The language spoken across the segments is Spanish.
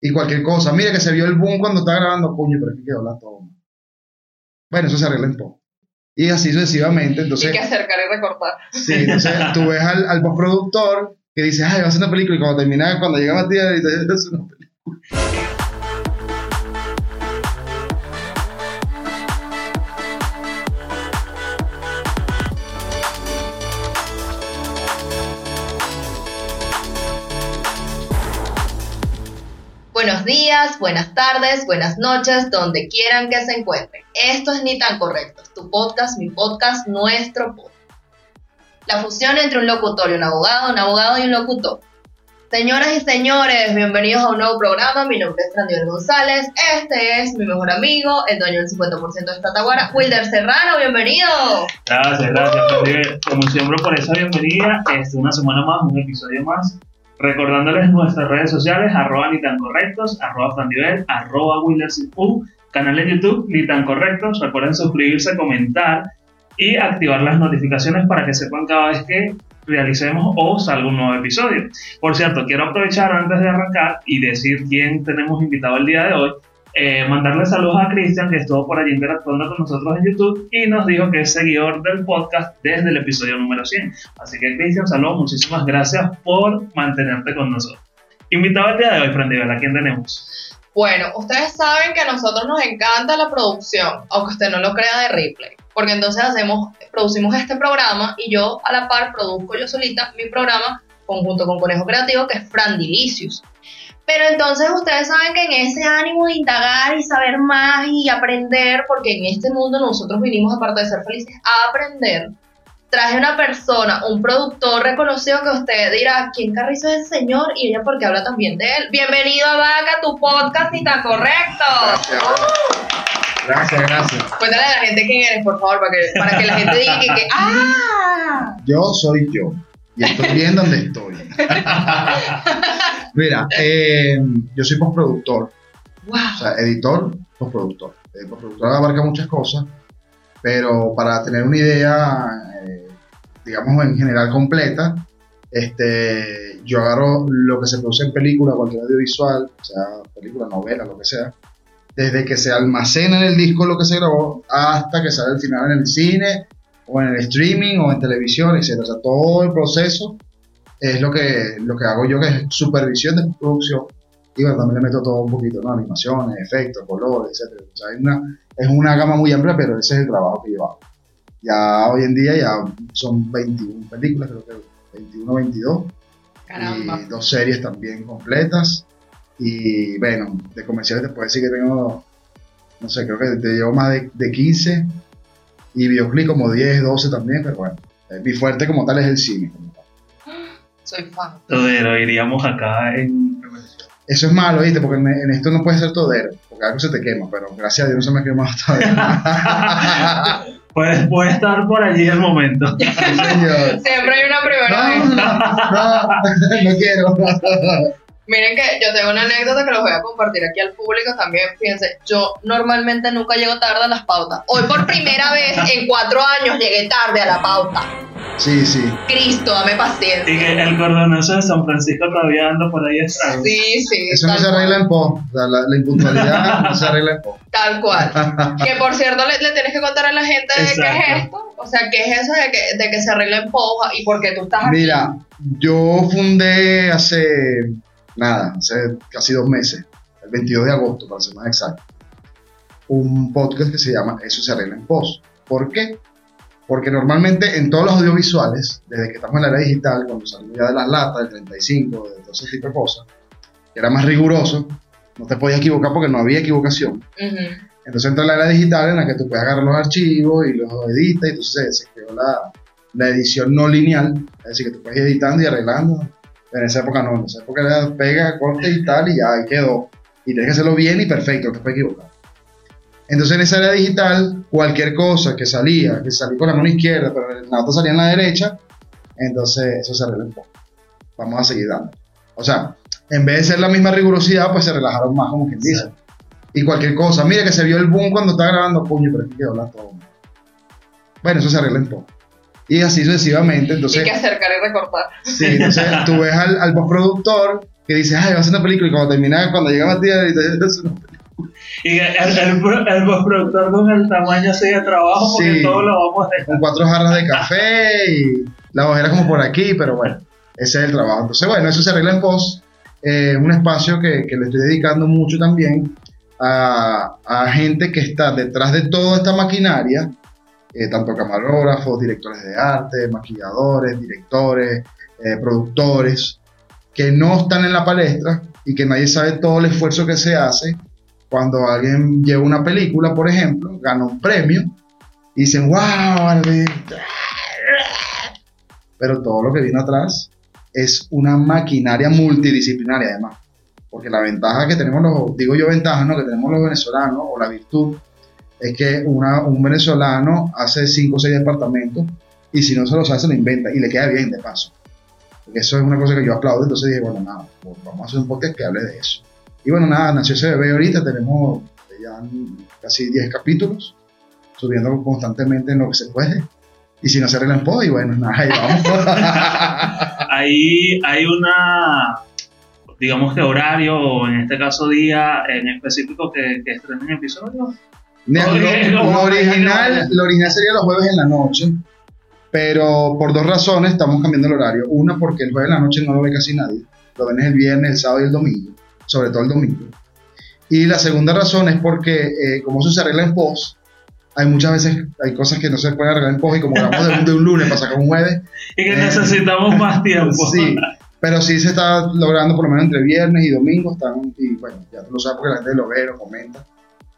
y cualquier cosa. Mira que se vio el boom cuando estaba grabando, coño, pero es que quedó la toma. Bueno, eso se arregla en post. Y así sucesivamente. Entonces, Hay que acercar y recortar. Sí, entonces tú ves al, al postproductor que dice, ay, va a hacer una película, y cuando termina, cuando llega Matías, dice, es una película. Buenos días, buenas tardes, buenas noches, donde quieran que se encuentren. Esto es Ni tan correcto, tu podcast, mi podcast, nuestro podcast. La fusión entre un locutor y un abogado, un abogado y un locutor. Señoras y señores, bienvenidos a un nuevo programa. Mi nombre es Frandiel González. Este es mi mejor amigo, el dueño del 50% de esta Wilder Serrano. Bienvenido. Gracias, gracias, Felipe. Como siempre, por esa bienvenida. Este, una semana más, un episodio más. Recordándoles nuestras redes sociales, arroba ni tan correctos, arroba Frandivel, arroba Wildersipu, canal de YouTube ni correctos. Recuerden suscribirse, comentar y activar las notificaciones para que sepan cada vez que realicemos o salga un nuevo episodio. Por cierto, quiero aprovechar antes de arrancar y decir quién tenemos invitado el día de hoy. Eh, mandarle saludos a Cristian que estuvo por allí interactuando con nosotros en YouTube y nos dijo que es seguidor del podcast desde el episodio número 100. Así que Cristian, saludos, muchísimas gracias por mantenerte con nosotros. Invitado el día de hoy, Frendibel, ¿a quién tenemos? Bueno, ustedes saben que a nosotros nos encanta la producción, aunque usted no lo crea de replay, porque entonces hacemos, producimos este programa y yo a la par produzco yo solita mi programa conjunto con Conejo Creativo que es Frandilicious. Pero entonces ustedes saben que en ese ánimo de indagar y saber más y aprender, porque en este mundo nosotros vinimos, aparte de ser felices, a aprender, traje una persona, un productor reconocido que usted dirá, ¿quién carrizo es ese señor? Y ella porque habla también de él. Bienvenido a Vaca, tu podcast, y está correcto. Gracias, gracias, gracias. Cuéntale a la gente quién eres, por favor, para que, para que la gente diga que, que ¡ah! Yo soy yo. Y estoy bien donde estoy. Mira, eh, yo soy postproductor. ¡Wow! O sea, editor, postproductor. El postproductor abarca muchas cosas, pero para tener una idea, eh, digamos, en general completa, este, yo agarro lo que se produce en película, cualquier audiovisual, o sea, película, novela, lo que sea, desde que se almacena en el disco lo que se grabó hasta que sale al final en el cine, o en el streaming, o en televisión, etc. O sea, todo el proceso es lo que, lo que hago yo, que es supervisión de producción. Y bueno, también le meto todo un poquito, ¿no? Animaciones, efectos, colores, etc. O sea, hay una, es una gama muy amplia, pero ese es el trabajo que yo hago. Ya hoy en día ya son 21 películas, creo que 21, 22. Caramba. Y dos series también completas. Y bueno, de comerciales te puedo decir que tengo, no sé, creo que te llevo más de, de 15. Y videoclip como 10, 12 también, pero bueno. eh, Mi fuerte como tal es el cine. como tal. Soy fan. Todero, iríamos acá en. Eso es malo, ¿viste? Porque en, en esto no puede ser todero, porque algo se te quema, pero gracias a Dios no se me ha quemado todavía. Puede, puede estar por allí el momento. Sí, señor. Siempre hay una primera No, vez. no, no, no quiero. Miren que yo tengo una anécdota que los voy a compartir aquí al público también. Fíjense, yo normalmente nunca llego tarde a las pautas. Hoy por primera vez en cuatro años llegué tarde a la pauta. Sí, sí. Cristo, dame Y paciencia. que el cordonazo de San Francisco todavía anda por ahí estrago. Sí, sí. Eso no se arregla en pos. O sea, la, la impuntualidad no se arregla en pos. Tal cual. Que por cierto, le, le tienes que contar a la gente de qué es esto. O sea, qué es eso de que, de que se arregla en poja y por qué tú estás aquí. Mira, yo fundé hace nada, hace casi dos meses, el 22 de agosto, para ser más exacto, un podcast que se llama Eso se arregla en pos. ¿Por qué? Porque normalmente en todos los audiovisuales, desde que estamos en la era digital, cuando salimos ya de las latas, del 35, de todo ese tipo de cosas, que era más riguroso, no te podías equivocar porque no había equivocación. Ujú. Entonces entra la era digital en la que tú puedes agarrar los archivos y los editas y entonces se creó la, la edición no lineal, es decir, que tú puedes ir editando y arreglando. En esa época no, en esa época era pega, corte y tal y ya ahí quedó. Y tienes que hacerlo bien y perfecto, no te puedes equivocar. Entonces en esa era digital, cualquier cosa que salía, que salía con la mano izquierda, pero la otra salía en la derecha, entonces eso se arregla un poco. Vamos a seguir dando. O sea, en vez de ser la misma rigurosidad, pues se relajaron más, como quien dice y cualquier cosa. Mira que se vio el boom cuando estaba grabando, coño, pero es que quedó la toma. Bueno, eso se arregla en poco. Y así sucesivamente, Y entonces, que acercar y recortar. sí, entonces tú ves al, al postproductor que dices, ay, va a ser una película, y cuando termina, cuando llega Matías, y te es una película. Y el, el, pro- el postproductor con el tamaño así de trabajo, porque Sí. todo lo vamos a dejar. con cuatro jarras de café y la ojera como por aquí, pero bueno, ese es el trabajo. Entonces, bueno, eso se arregla en post. Eh, un espacio que, que le estoy dedicando mucho también a, a gente que está detrás de toda esta maquinaria, eh, tanto camarógrafos, directores de arte, maquilladores, directores, eh, productores, que no están en la palestra y que nadie sabe todo el esfuerzo que se hace cuando alguien lleva una película, por ejemplo, gana un premio y dicen, wow, Barbie". pero todo lo que vino atrás es una maquinaria multidisciplinaria además. Porque la ventaja que tenemos los, digo yo ventaja, ¿no? Que tenemos los venezolanos, o la virtud, es que un venezolano hace 5 o 6 departamentos y si no se lo sabe, se lo inventa y le queda bien de paso. Porque eso es una cosa que yo aplaudo, entonces dije, bueno, nada, pues vamos a hacer un podcast que hable de eso. Y bueno, nada, nació ese bebé ahorita, tenemos ya casi 10 capítulos, subiendo constantemente en lo que se puede. Y si no se arreglan pod, y bueno, nada, ahí vamos. Hay una, digamos que horario, o en este caso día en específico que, que estrenen episodios. Lo, lo me original, lo original sería los jueves en la noche, pero por dos razones estamos cambiando el horario. Una, porque el jueves en la noche no lo ve casi nadie, lo ven el viernes, el sábado y el domingo, sobre todo el domingo. Y la segunda razón es porque, eh, como eso se arregla en post, hay muchas veces, hay cosas que no se pueden arreglar en post y como grabamos de un, de un lunes para sacar un jueves, Y que Eh, necesitamos más tiempo. sí, pero sí se está logrando por lo menos entre viernes y domingo, están, y bueno, ya tú lo sabes porque la gente lo ve, lo comenta.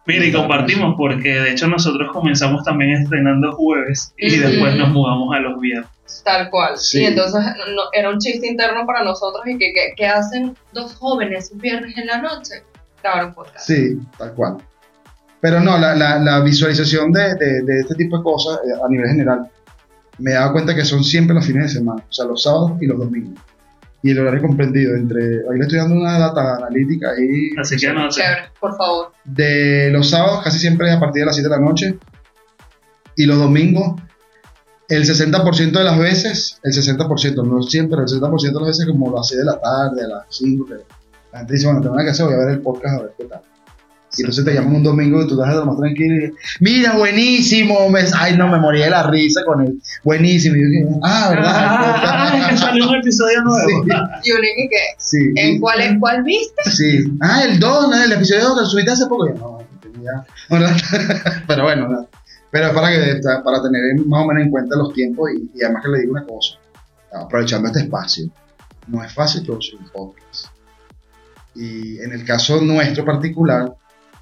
Mira, y compartimos, porque de hecho nosotros comenzamos también estrenando jueves y después nos mudamos a los viernes. Tal cual. Sí. Y entonces no- era un chiste interno para nosotros y que, que, que hacen dos jóvenes un viernes en la noche. Grabar un podcast. Sí, tal cual. Pero no, la, la, la visualización de, de, de este tipo de cosas eh, a nivel general, me he dado cuenta que son siempre los fines de semana, o sea, los sábados y los domingos. Y el horario comprendido entre, ahí le estoy dando una data analítica ahí, Así que no. Chévere, por favor. de los sábados casi siempre es a partir de las 7 de la noche y los domingos el 60% de las veces, el 60%, no siempre, el 60% de las veces como las 6 de la tarde, a las 5, que la gente dice, bueno, tengo nada que hacer, voy a ver el podcast a ver qué tal. Y entonces te llaman un domingo y tú estás lo más tranquilo y dices, mira, buenísimo, me- ay no, me morí de la risa con él, buenísimo. Y yo dije, ah, ¿verdad? Ah, podcast". ah, que salió un episodio nuevo. Sí, Y uno y que, sí. ¿en cuál, en cuál viste? Sí. Ah, el don, el episodio que lo subiste hace poco. Yo, no, no tenía. ¿verdad? Pero bueno, no. pero es para, que, para tener más o menos en cuenta los tiempos y, y además que le digo una cosa, aprovechando este espacio, no es fácil producir un podcast. Y en el caso nuestro particular,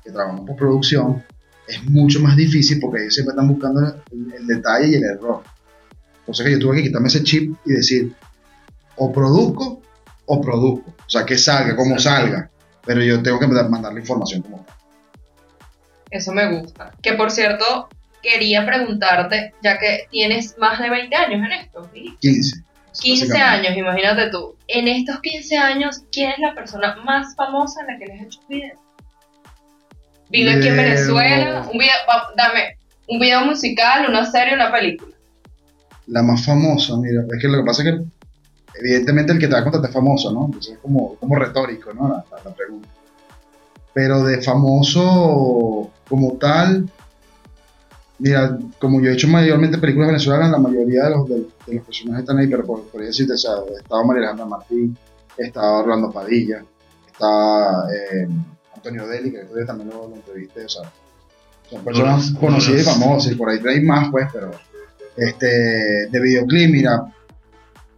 que trabajamos por producción, es mucho más difícil porque ellos siempre están buscando el, el detalle y el error. O sea que yo tuve que quitarme ese chip y decir, o produzco o produzco. O sea, que salga, como salga. Pero yo tengo que mandar la información como tal. Eso me gusta. Que por cierto, quería preguntarte, ya que tienes más de 20 años en esto, ¿sí? 15. 15 básicamente. años, imagínate tú. En estos 15 años, ¿quién es la persona más famosa en la que les has hecho video? Vive aquí en. Venezuela, un video, dame, un video musical, una serie, una película. La más famosa, mira, es que lo que pasa es que evidentemente el que te va a contar es famoso, ¿no? Entonces es como, como retórico, ¿no? La, la- la pregunta. Pero de famoso como tal, mira, como yo he hecho mayormente películas venezolanas, la mayoría de los, de, de los personajes están ahí, pero por, por decirte, o sea, estaba María Alejandra Martín, estaba Orlando Padilla, está eh, Antonio Deli, que todavía también lo, lo entrevisté, o sea, son personas conocidas y famosas, y por ahí hay más, pues, pero este, de videoclip, mira,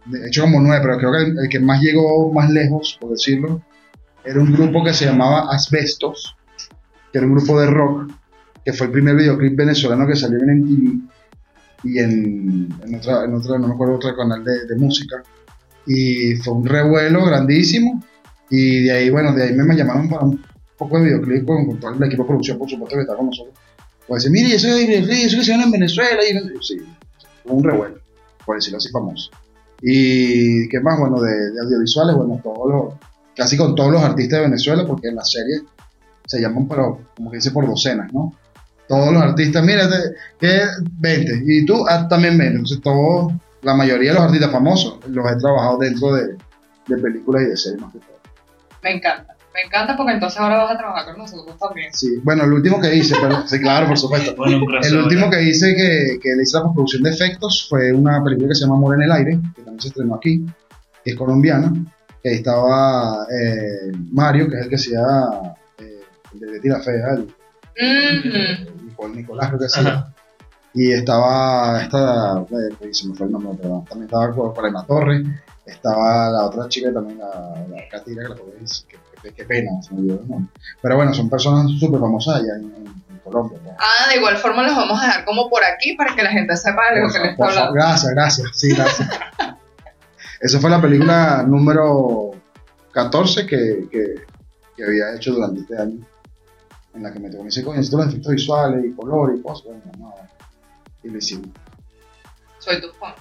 de hecho como nueve, pero creo que el, el que más llegó más lejos, por decirlo, era un grupo que se llamaba Asbestos, que era un grupo de rock, que fue el primer videoclip venezolano que salió en MTV y en, en otra, en otra, no me acuerdo, otro canal de, de música. Y fue un revuelo grandísimo. Y de ahí, bueno, de ahí me, me llamaron para un poco de videoclip con, todo el equipo de producción, por supuesto, que está con nosotros. Pues decir, mire, eso es videoclip, eso que se llama en Venezuela. Y, sí, un revuelo, por decirlo así, famoso. Y qué más, bueno, de, audiovisuales, bueno, todos los, casi con todos los artistas de Venezuela, porque en la serie se llaman, pero como que dice por docenas, ¿no? Todos los artistas, mira, que 20, y tú ah, también 20. Entonces, todos, la mayoría de los artistas famosos los he trabajado dentro de, de películas y de series más que todo. Me encanta. Me encanta porque entonces ahora vas a trabajar con nosotros también. Sí, bueno, el último que hice, pero, sí, claro, por supuesto. Bueno, El último que hice que, que le hice la postproducción de efectos fue una película que se llama Amor en el Aire, que también se estrenó aquí, que es colombiana, que ahí estaba eh, Mario, que es el que hacía eh, el de Betty la Fea, el. Nicol- Nicolás creo que hacía. Ajá. Y estaba esta, eh, se me fue el nombre, pero también estaba por por Emma Torre, estaba la otra chica también, la, la que la podéis, que- qué pena, se me olvidó el nombre. Pero bueno, son personas súper famosas allá en, en- en Colombia. ¿no? Ah, de igual forma los vamos a dejar como por aquí para que la gente sepa de lo que les está hablando. Gracias, gracias, sí, gracias. Esa fue la película número 14 que, que, que había hecho durante este año, en la que me tocó, me dice, coño, necesito los efectos visuales y color y cosas, bueno, no, y lo hicimos. Soy tu fan.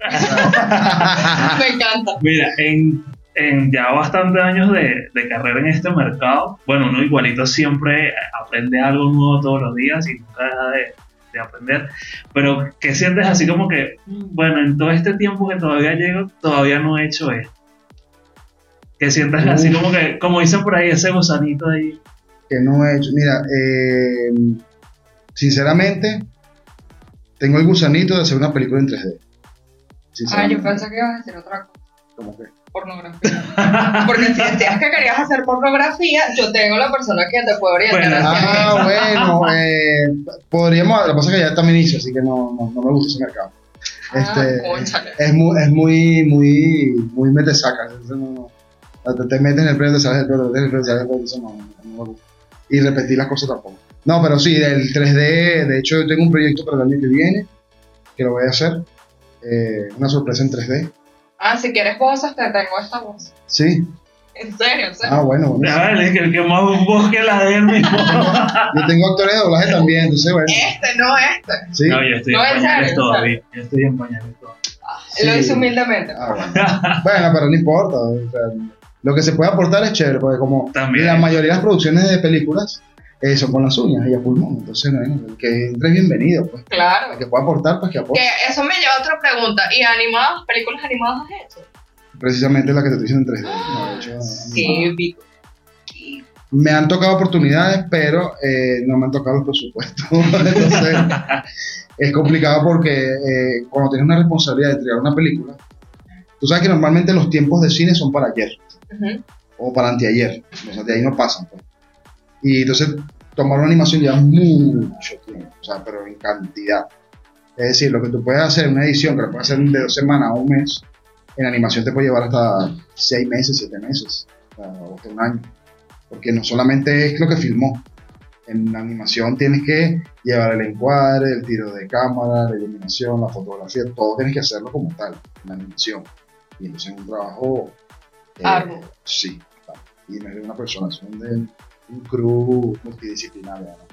Me encanta. Mira, en, en ya bastantes años de, de carrera en este mercado, bueno, uno igualito siempre aprende algo nuevo todos los días y nunca deja de, de aprender. Pero, ¿qué sientes así como que, bueno, en todo este tiempo que todavía llego, todavía no he hecho esto? Que sientes así como que, como dicen por ahí, ese gusanito ahí. que no he hecho. Mira, eh, sinceramente, tengo el gusanito de hacer una película en 3D. Ah, yo pensé que ibas a decir otra cosa. Como que- Pornografía. Porque si decías que querías hacer pornografía, yo tengo la persona que te puede orientar. Bueno, Ah, bueno, eh, podríamos. Lo que pasa es que ya también hice, así que no, no, no me gusta ese mercado. Ah, este. Es muy, es muy, muy, muy metesaca. entonces no- te, te metes en el predio, te sales del predio, te metes en el predio, te sales del predio, eso no, no, me gusta. Y repetir las cosas tampoco. No, pero sí, el 3D, de hecho, yo tengo un proyecto para el año que viene, que lo voy a hacer. eh, una sorpresa en 3D. Ah, si quieres voces, te tengo esta voz. Sí. En serio, en serio. Ah, bueno, bueno. A ver, es que el que más voz que la de él mismo. Yo tengo actores de doblaje también, entonces, bueno. Este, no este. Sí. No, yo estoy No, en pañales todavía. Yo estoy en pañales todavía. Sí. Lo hice humildemente. Ah, bueno. Bueno, pero no importa. o sea, lo que se puede aportar es chévere, porque como También. la mayoría de las producciones de películas son con las uñas y a pulmón, entonces bueno, el que entre es bienvenido, pues. Claro. El que pueda aportar, pues que aporte. Que eso me lleva a otra pregunta. ¿Y animadas? ¿Películas animadas has hecho? Precisamente la que te estoy diciendo en 3D. no, de hecho, Sí, vi. Me han tocado oportunidades, pero eh, no me han tocado los presupuestos. entonces, es complicado porque eh, cuando tienes una responsabilidad de entregar una película, tú sabes que normalmente los tiempos de cine son para ayer. O para anteayer. O sea, de ahí no pasan. Pues. Y entonces, tomar una animación lleva mucho tiempo, o sea, pero en cantidad. Es decir, lo que tú puedes hacer en una edición, que lo puedes hacer de dos semanas a un mes, en animación te puede llevar hasta seis meses, siete meses, o o hasta un año. Porque no solamente es lo que filmó. En la animación tienes que llevar el encuadre, el tiro de cámara, la iluminación, la fotografía, todo tienes que hacerlo como tal, en la animación. Y entonces es un trabajo eh, Arduo. Sí, y no es de una persona, son de un crew multidisciplinario. ¿no?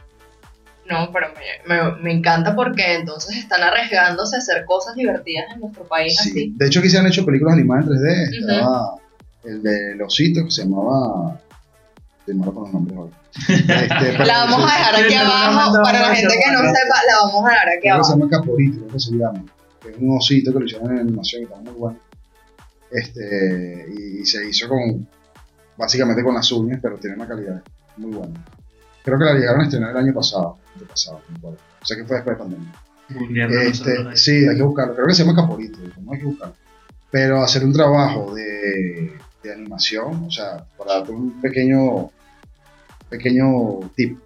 No, pero me, me, me encanta porque entonces están arriesgándose a hacer cosas divertidas en nuestro país Sí. así. De hecho, aquí se han hecho películas animadas en 3D. Ujú. Estaba el de los Osito, que se llamaba. Malo con los nombres hoy. Este, La vamos a dejar aquí no, no, abajo. no, Para no, la no, gente no, que no no. sepa, la vamos a dejar aquí que se abajo. llama Caporito, creo que se llama. Es un osito que lo hicieron en animación y está muy bueno. Este, y, y se hizo con. Básicamente con las uñas, pero tiene una calidad muy buena. Creo que la llegaron a estrenar el año pasado. El año pasado, no me acuerdo. O sea que fue después de pandemia. Este, sí, hay que buscarlo. Creo que se llama Caporito, no hay que buscarlo. Pero hacer un trabajo de, de animación, o sea, para darte un pequeño, pequeño tip.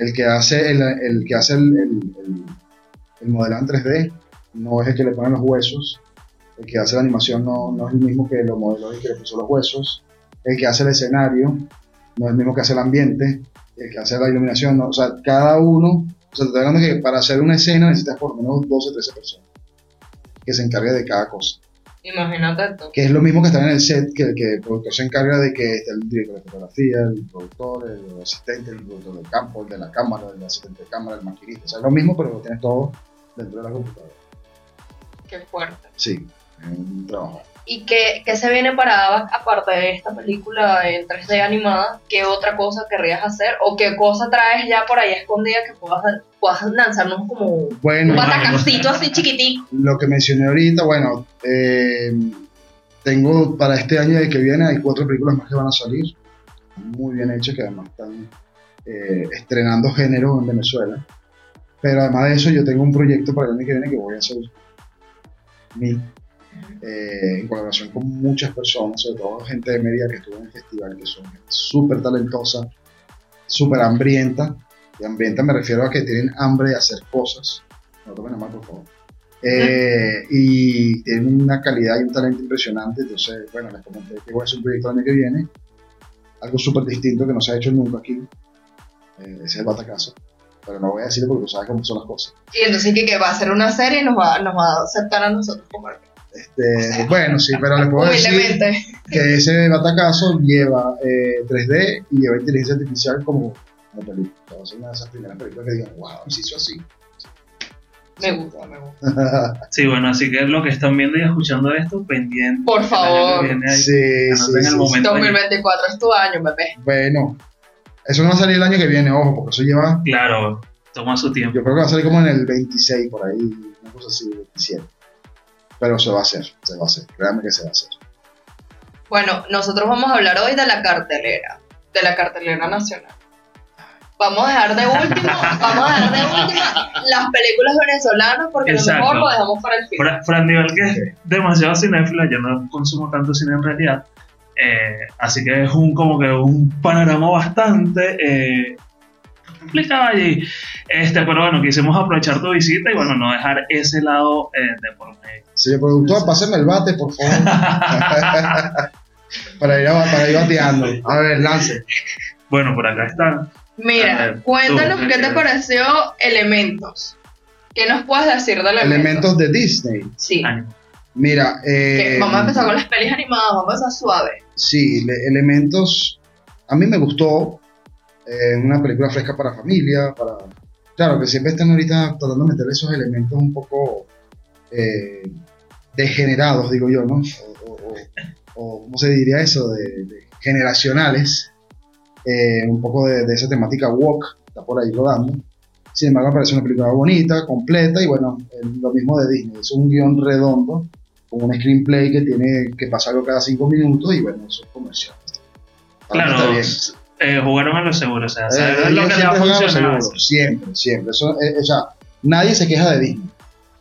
El que hace el, el que hace el, el, el- el modelado en 3D no es el que le pone los huesos. El que hace la animación no, no es el mismo que lo modeló y que le puso los huesos. El que hace el escenario no es el mismo que hace el ambiente. El que hace la iluminación, no. o sea, cada uno o sea, te estoy hablando que para hacer una escena necesitas por lo menos 12 o 13 personas que se encargue de cada cosa. Imagínate tú. Que es lo mismo que estar en el set, que, que el productor se encarga de que esté el director de fotografía, el productor, el asistente, el productor del campo, el de la cámara, el asistente de cámara, el maquinista. O sea, es lo mismo, pero lo tienes todo dentro de la computadora. Qué fuerte. Sí, es un trabajo. ¿Y qué, qué se viene para Avac aparte de esta película en 3D animada? ¿Qué otra cosa querrías hacer? ¿O qué cosa traes ya por ahí escondida que puedas, puedas lanzarnos como un Bueno, batacancito así chiquitico? lo que mencioné ahorita, bueno, eh, tengo para este año y que viene, hay cuatro películas más que van a salir, muy bien hechas, que además están eh, estrenando género en Venezuela. Pero además de eso, yo tengo un proyecto para el año que viene que voy a hacer mí, eh, en colaboración con muchas personas, sobre todo gente de media que estuvo en el festival, que son súper talentosas, súper hambrientas. Y hambrienta me refiero a que tienen hambre de hacer cosas. No tomen más, por favor. Eh, y tienen una calidad y un talento impresionante. Entonces, bueno, les comenté que voy a hacer un proyecto el año que viene. Algo súper distinto que no se ha hecho nunca aquí. Eh, ese es el batacazo. Pero no voy a decirlo porque tú sabes cómo son las cosas. Y entonces que, que va a hacer una serie y nos va, nos va a aceptar a nosotros como este, bueno, sí, pero les puedo decir que ese batacazo lleva eh, 3D y lleva inteligencia artificial como, como película. Ser una de esas primeras películas que digan, wow, se hizo así. Me gusta, me gusta. Sí, bueno, así que lo que están viendo y escuchando esto, pendiente. Por favor. que viene ahí, sí, sí, tenga el sí. momento ahí. 2024 es tu año, bebé. Bueno, eso no va a salir el año que viene, ojo, porque eso lleva, Claro, toma su tiempo. yo creo que va a salir como en el 26, por ahí, una cosa así, 27. Pero se va a hacer, se va a hacer, créanme que se va a hacer. Bueno, nosotros vamos a hablar hoy de la cartelera, de la cartelera nacional. Vamos a dejar de último, vamos a dejar de último las películas venezolanas porque Exacto. lo mejor lo dejamos para el final. Fra- Fran Nivel, que es demasiado cinéfila, yo no consumo tanto cine en realidad. eh, así que es un como que un panorama bastante eh, complicado allí. Este, pero bueno, quisimos aprovechar tu visita y bueno, no dejar ese lado eh, de por medio. Señor productor, páseme el bate, por favor. para, ir a- para ir bateando. A ver, lance. Bueno, por acá está. Mira, ver, cuéntanos tú, qué te pareció Elementos. ¿Qué nos puedes decir de Elementos? Elementos de Disney. Sí. Ánimo. Mira, eh, vamos a empezar con las pelis animadas, vamos a empezar suave. Sí, le- elementos. A mí me gustó. Eh, una película fresca para familia. para Claro, que siempre están ahorita tratando de meter esos elementos un poco eh, degenerados, digo yo, ¿no? O, o- ¿cómo se diría eso? De, de generacionales. Eh, un poco de, de esa temática walk, está por ahí rodando. Sin embargo, me parece una película bonita, completa y bueno, el- lo mismo de Disney. Es un guion redondo con un screenplay que tiene que pasa algo cada cinco minutos y bueno, eso es comercial. Claro. Eh, jugaron a lo seguro, o sea, Eh, saben lo que le va a siempre funcionar. siempre, siempre. Eso, eh, o sea, nadie se queja de Disney.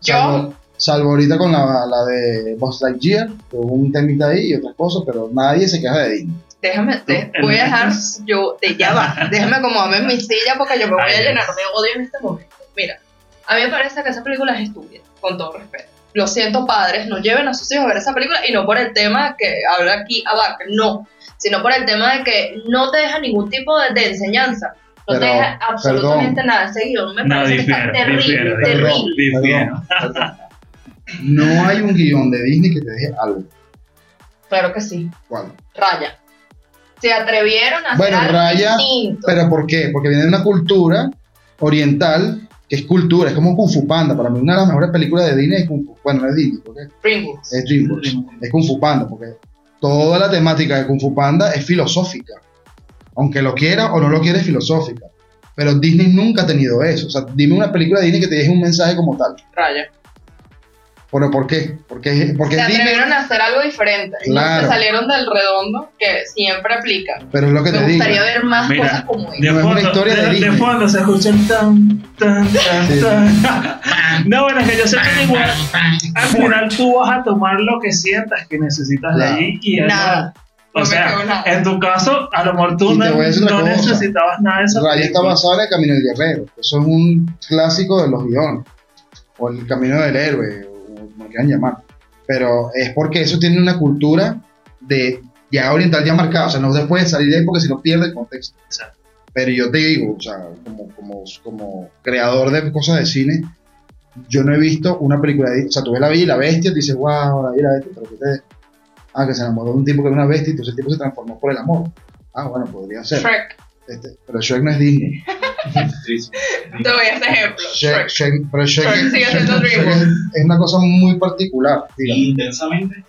Yo- Salvo, salvo ahorita con la, la de Buzz Lightyear, que hubo un temita ahí y otras cosas, pero nadie se queja de Disney. Déjame, voy a dejar, Elementos. yo, de, ya va, déjame acomodarme en mi silla porque yo me voy Ay, a llenar de odio en este momento. Mira, a mí me parece que esa película es estúpida, con todo respeto. Lo siento, padres, no lleven a sus hijos a ver esa película y no por el tema que habla aquí Abac, no, sino por el tema de que no te deja ningún tipo de, de enseñanza. No te deja absolutamente nada. Ese guion me No, parece que difiero, está terrible, difiero, terrible. Perdón, perdón. No hay un guion de Disney que te deje algo. Claro que sí. ¿Cuál? Raya. Se atrevieron a Bueno, hacer algo Raya, distinto. ¿Pero por qué? Porque viene de una cultura oriental que es cultura, es como Kung Fu Panda. Para mí, una de las mejores películas de Disney es Kung Fu. Bueno, no es Disney, porque Pringles. es DreamWorks. Es Kung Fu Panda, porque toda la temática de Kung Fu Panda es filosófica. Aunque lo quiera o no lo quiera, es filosófica. Pero Disney nunca ha tenido eso. O sea, dime una película de Disney que te deje un mensaje como tal. Raya. ¿Pero por qué? Porque, porque se atrevieron a hacer algo diferente. No Claro. se salieron del redondo que siempre aplica. Pero es lo que Me te digo. gustaría ver más Mira, cosas como De esta. No es una fondo, historia de de, de fondo se escucha el tan, tan, tan, Sí. tan. No, bueno, es que yo sé que igual al final tú vas a tomar lo que sientas que necesitas de allí y eso- Nada. O No me sea, quedó nada. en tu caso, a lo mejor tú no, no necesitabas nada de esa Raya está basada en el Camino del Guerrero. Eso es un clásico de los guiones. O el Camino del Héroe, o como quieran llamar. Pero es porque eso tiene una cultura de ya oriental ya marcada. O sea, no se puede salir de ahí porque si no pierde el contexto. Exacto. Pero yo te digo, o sea, como, como, como creador de cosas de cine, yo no he visto una película de. O sea, tú ves la Bella y la Bestia y dices, wow, la Bella y la Bestia, pero que te. Ah, que se enamoró de un tipo que era una bestia y entonces el tipo se transformó por el amor. Ah, bueno, podría ser. Shrek. Este, pero Shrek no es Disney. Te doy este ejemplo. Shrek, Shrek. Shrek- pero Shrek, Shrek sigue Shrek- siendo Shrek DreamWorks. es, es una cosa muy particular. digamos. Intensamente.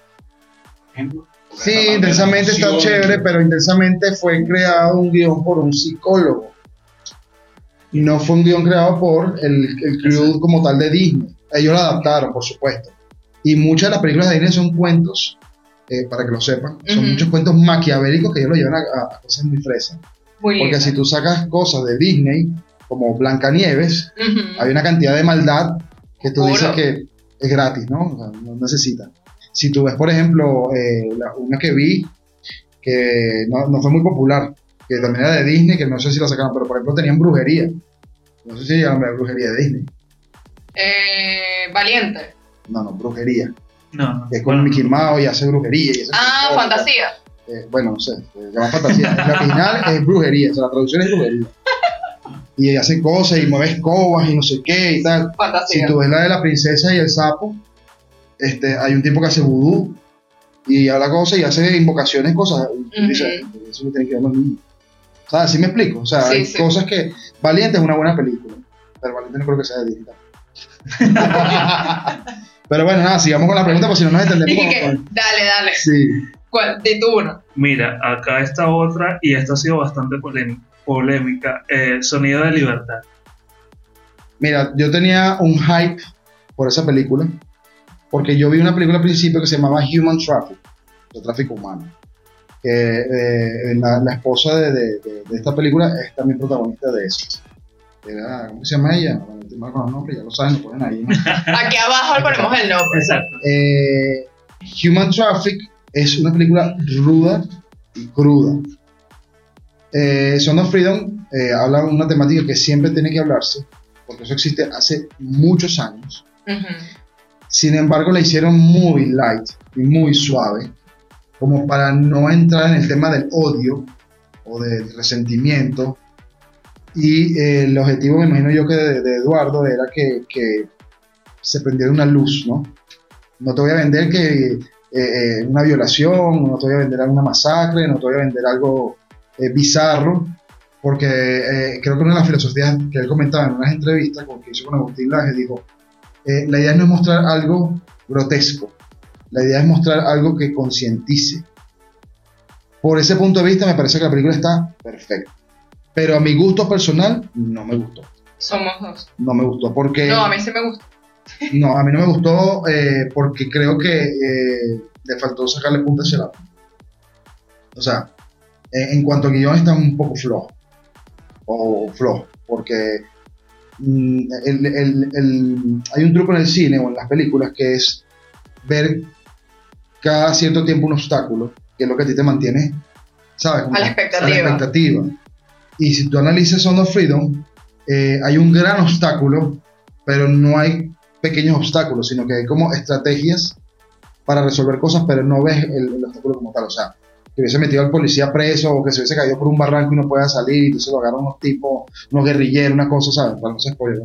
Ejemplo. Sí, intensamente está chévere, pero intensamente fue creado un guion por un psicólogo. Y no fue un guion creado por el, el crew como tal de Disney. Ellos lo adaptaron, por supuesto. Y muchas de las películas de Disney son cuentos eh, para que lo sepan. Son muchos cuentos maquiavélicos que ellos lo llevan a, a- a cosas muy fresas. Muy lindo. Porque si tú sacas cosas de Disney, como Blancanieves, Ujú. hay una cantidad de maldad que tú Puro. dices que es gratis, ¿no? O sea, no necesitas. Si tú ves, por ejemplo, eh, la- una que vi que no, no fue muy popular, que también era de Disney, que no sé si la sacaron, pero por ejemplo tenían brujería. No sé si llaman brujería de Disney. Eh, Valiente. No, no, brujería. No, no. Es con Mickey Mouse y hace brujería. Y esas Ah, cosas. Eh, bueno, no sé, se llama fantasía. La original es brujería, o sea, la traducción es brujería. Y hace cosas y mueve escobas y no sé qué y tal. Si tú ves la de la princesa y el sapo, este, hay un tipo que hace vudú y habla cosas y hace invocaciones, cosas. Y tú dices, eso lo tienen que ver los niños. O sea, así me explico. O sea, Sí, hay sí. cosas que. Valiente es una buena película, pero Valiente no creo que sea de Disney. pero bueno, nada, sigamos con la pregunta, porque si no nos entendemos. Dale, dale. Sí. ¿Cuál? Di tú uno. Mira, acá está otra y esta ha sido bastante polém- polémica. Eh, Sonido de Libertad. Mira, yo tenía un hype por esa película, porque yo vi una película al principio que se llamaba Human Traffic, o tráfico humano. Que eh, la, la esposa de, de- de- de esta película es también protagonista de eso. Era, ¿Cómo se llama ella? Mal con los nombres, ya lo saben, lo ponen ahí. ¿no? Aquí abajo le ponemos el nombre. Exacto. Eh, Human Traffic es una película ruda y cruda. Eh, Son of Freedom eh, habla de una temática que siempre tiene que hablarse, porque eso existe hace muchos años. Sin embargo, la hicieron muy light y muy suave, como para no entrar en el tema del odio o del resentimiento. Y eh, el objetivo, me imagino yo, que de, de Eduardo era que, que se prendiera una luz, ¿no? No te voy a vender que eh, eh, una violación, no te voy a vender alguna masacre, no te voy a vender algo eh, bizarro, porque eh, creo que una de las filosofías que él comentaba en unas entrevistas con, que hizo con Agustín Laje, dijo, eh, la idea no es mostrar algo grotesco, la idea es mostrar algo que concientice. Por ese punto de vista me parece que la película está perfecta. Pero a mi gusto personal no me gustó. Somos dos. No me gustó porque... No, a mí sí me gusta. No, a mí no me gustó eh, porque creo que eh, le faltó sacarle punta hacia lado. O sea, eh, en cuanto a guion está un poco flojo. O flojo. Porque mm, el- el- el- hay un truco en el cine o en las películas que es ver cada cierto tiempo un obstáculo, que es lo que a ti te mantiene, ¿sabes? Como A la a expectativa. la expectativa. Y si tú analizas Son of Freedom, eh, hay un gran obstáculo, pero no hay pequeños obstáculos, sino que hay como estrategias para resolver cosas, pero no ves el, el obstáculo como tal. O sea, que hubiese metido al policía preso o que se hubiese caído por un barranco y no pueda salir, y entonces lo agarran unos tipos, unos guerrilleros, una cosa, ¿sabes? Para no ser spoiler.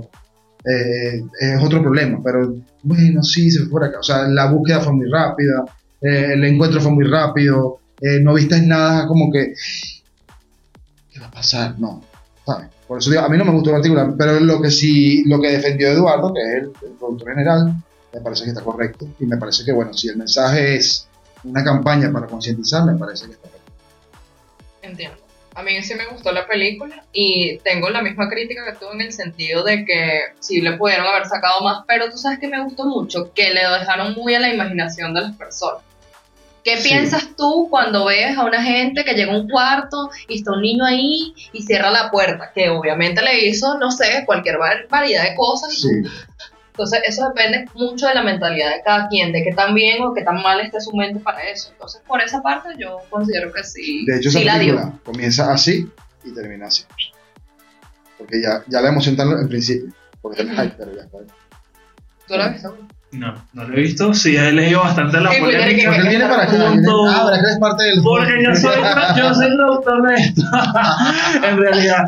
Eh, es otro problema, pero bueno, sí, se fue por acá. O sea, la búsqueda fue muy rápida, eh, el encuentro fue muy rápido, eh, no viste nada como que, ¿qué va a pasar? No, ¿sabes? Por eso digo, a mí no me gustó en particular, pero lo que sí, lo que defendió Eduardo, que es el, el productor general, me parece que está correcto y me parece que, bueno, si el mensaje es una campaña para concientizar, me parece que está correcto. Entiendo. A mí sí me gustó la película y tengo la misma crítica que tú en el sentido de que sí le pudieron haber sacado más, pero tú sabes que me gustó mucho, que le dejaron muy a la imaginación de las personas. ¿Qué Sí. piensas tú cuando ves a una gente que llega a un cuarto y está un niño ahí y cierra la puerta? Que obviamente le hizo, no sé, cualquier var- variedad de cosas. Sí, Entonces eso depende mucho de la mentalidad de cada quien, de qué tan bien o qué tan mal esté su mente para eso. Entonces por esa parte yo considero que sí, de hecho, sí esa la dio. película comienza así y termina así. Porque ya, ya la emoción está en principio, porque en Ujú. hype, pero ya está. ¿Tú la viste? No, no lo he visto. Sí, he leído bastante la polémica. que- Porque viene para acá. Ah, ¿verdad que eres parte del. Porque yo soy, yo soy productor de esto, en realidad.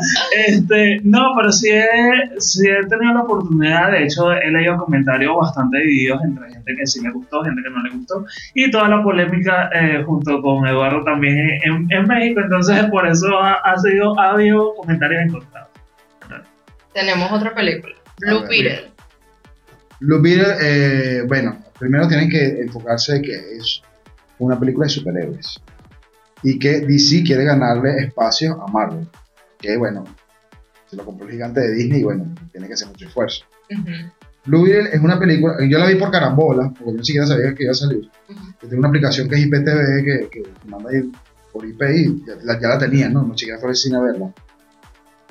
Este, no, pero sí he, sí he tenido la oportunidad, de hecho he leído comentarios bastante divididos entre gente que sí le gustó, gente que no le gustó, y toda la polémica eh, junto con Eduardo también en, en México, entonces por eso ha, ha sido, ha habido comentarios encontrados. Tenemos otra película, Blue Beetle. Blue Beetle, eh, bueno, primero tienen que enfocarse de que es una película de superhéroes y que DC quiere ganarle espacio a Marvel. Que bueno, se lo compró el gigante de Disney y bueno, tiene que hacer mucho esfuerzo. Ujú. Blue Beetle es una película, yo la vi por carambola, porque yo ni siquiera sabía que iba a salir. Yo tengo una aplicación que es IPTV que, que manda ahí por IP y ya, la- ya la tenía, ¿no? No siquiera fue al cine a verla.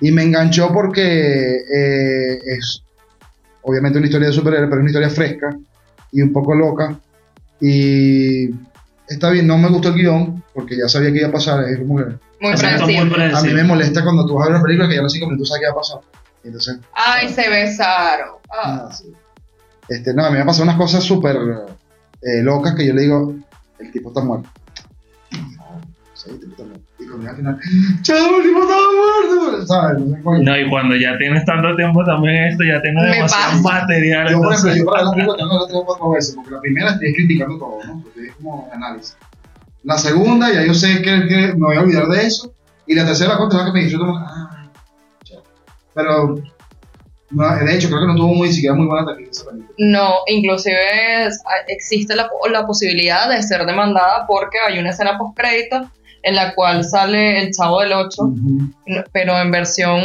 Y me enganchó porque eh, es obviamente una historia de superhéroes, pero es una historia fresca y un poco loca. Y está bien, no me gustó el guion, porque ya sabía que iba a pasar. Es como que Muy muy a mí me molesta cuando tú vas a ver una película que ya no sé cómo tú sabes qué va a pasar. Entonces, Ay, se besaron. Ah. Ah, sí. Este, no, a mí me pasan unas cosas súper eh, locas que yo le digo, el tipo está muerto. No. Y cuando al final, ¡Chao, el tipo está muerto! ¿Sabes? No sé, coño. No, y cuando ya tienes tanto tiempo también esto, ya tienes Me demasiado pasa. material. Yo, por ejemplo, entonces- yo para la película tengo que la tengo cuatro veces, porque la primera estoy criticando todo, ¿no? Porque es como análisis. La segunda, ya yo sé que, que me voy a olvidar de eso. Y la tercera, la cuarta, que me. Ah. Pero, no, de hecho, creo que no tuvo muy, siquiera muy buena taquilla esa película. No, inclusive es- existe la, la posibilidad de ser demandada porque hay una escena post crédito en la cual sale el Chavo del 8, Ujú. pero en versión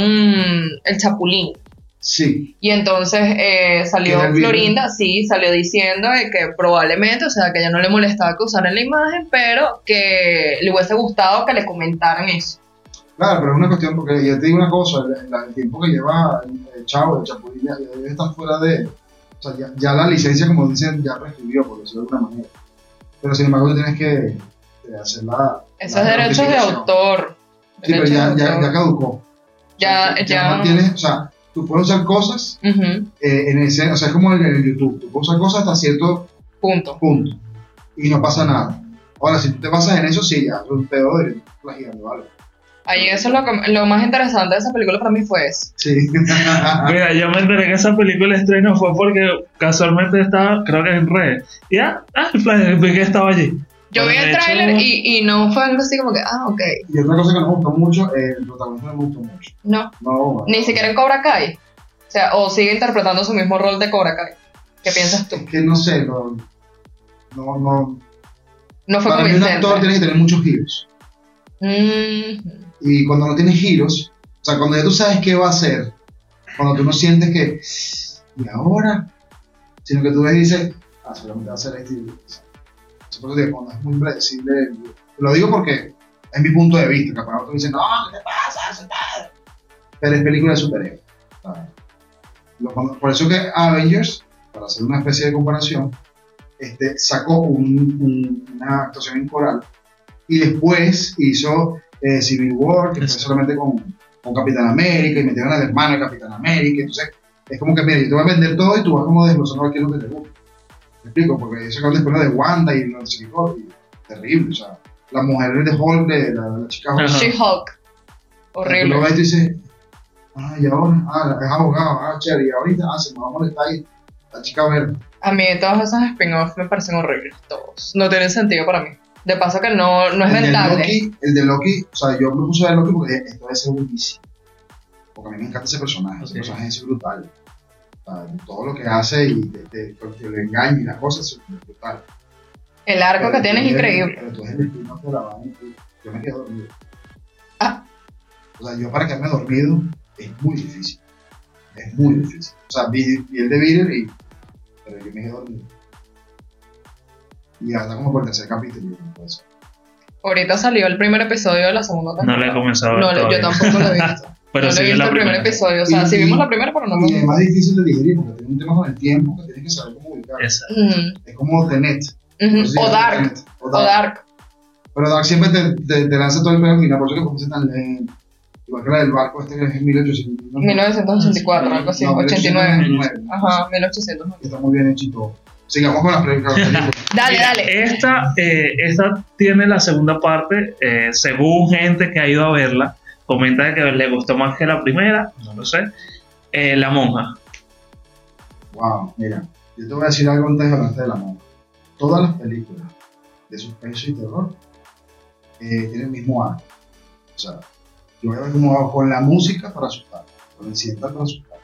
el Chapulín. Sí. Y entonces eh, salió. Florinda, sí, salió diciendo de que probablemente, o sea, que ella no le molestaba que usaran la imagen, pero que le hubiese gustado que le comentaran eso. Claro, pero es una cuestión, porque yo te digo una cosa, el, el tiempo que lleva el, Chavo, el Chapulín, ya, ya estar fuera de... O sea, ya, ya la licencia, como dicen, ya prescribió, por decirlo de alguna manera. Pero sin embargo, tú tienes que eh, hacer la... Eso la es derechos de autor. Sí, pero ya, ya, ya caducó. Ya- O sea, ya- no tienes, o sea, tú puedes usar cosas Ujú, eh, en ese... O sea, es como en el YouTube. Tú puedes usar cosas hasta cierto punto. punto. Y no pasa nada. Ahora, si tú te basas en eso, sí, ya es un pedo de plagiando, ¿vale? Ahí eso es lo, que- lo más interesante de esa película para mí fue eso. Sí. Mira, yo me enteré que esa película estreno fue porque casualmente estaba, creo que en red. Y ah, ah, el que estaba allí. Yo vi el tráiler y, y no fue algo así como que, ah, ok. Y otra cosa que nos gustó mucho, eh, el protagonista me gustó mucho. No, No, ni siquiera en Cobra Kai. O sea, o sigue interpretando su mismo rol de Cobra Kai. ¿Qué piensas tú? Es que no sé, no. No, no. No fue Para mí, un actor tiene que tener muchos giros. Mm, Y cuando no tienes giros, o sea, cuando ya tú sabes qué va a hacer, cuando tú no sientes que. ¿Y ahora? Sino que tú ves y dices, ah, seguramente va a ser este. Por eso digo, cuando es muy predecible. Lo digo porque es mi punto de vista. Capaz otros dicen, no, ¿qué te pasa? Eso está-". Pero es película de superhéroes. Por eso que Avengers, para hacer una especie de comparación, este, sacó un- un- una actuación en coral y después hizo eh, Civil War, que fue Exacto. solamente con, con Capitán América y metieron al hermano de Capitán América. Entonces, es como que, mira, yo te voy a vender todo y tú vas como desglosando a ver qué es lo que te gusta. ¿Me explico? Porque después la de Wanda y no sé qué cosa, y terrible, o sea, la mujer de Hulk, de la, la chica. She-Hulk. Horrible. tú dices, ah, y ahora, ah, es abogado, ah, chévere, y ahorita, ah, se me va a molestar ahí, la chica verde. A mí todos esos spin-offs me parecen horribles, todos. No tienen sentido para mí. De paso que no, no es el de rentable. Loki, el de Loki, o sea, yo me puse a ver Loki porque esto debe ser buenísimo. Porque a mí me encanta ese personaje, ese Ok. personaje es brutal. Todo lo que hace y de, que le engaña y las cosas es brutal. El arco que Pero tiene es increíble. Pero tú ves el spin-off de la vaina y yo me quedo dormido. Ah. O sea, yo para quedarme dormido es muy difícil. Es muy difícil. O sea, vi, vi el de Beater y. Pero yo me quedo dormido. Y anda como por el tercer capítulo. no ser. Ahorita salió el primer episodio de la segunda No temporada. le he comenzado a ver No, yo todavía. tampoco lo he visto. Pero no visto la el primer primera. episodio. O sea, Y- sí vimos la primera, pero no me Y es más difícil de digerir porque tiene un tema con el tiempo que tienes que saber cómo ubicar. Es, Exacto. como The Net. Ujú, No sé si O Dark. The Net. O O Dark. Dark. Pero Dark siempre te, te, te lanza todo el pedo al final, por eso que comienza tan lento. Igual que la del barco este es en 1800. ¿no? 1984, algo así. No, 89. 1899. Ajá, 1800. Está muy bien hecho y todo. Sigamos con las películas. Dale, Mira, dale. Esta, eh, esta tiene la segunda parte, eh, según gente que ha ido a verla, comenta que le gustó más que la primera, no lo sé. Eh, la monja. wow, mira, yo te voy a decir algo antes de hablarte de la monja. Todas las películas de suspenso y terror eh, tienen el mismo arco. O sea, yo voy a ver cómo hago con la música para asustar, con el incidental para asustar.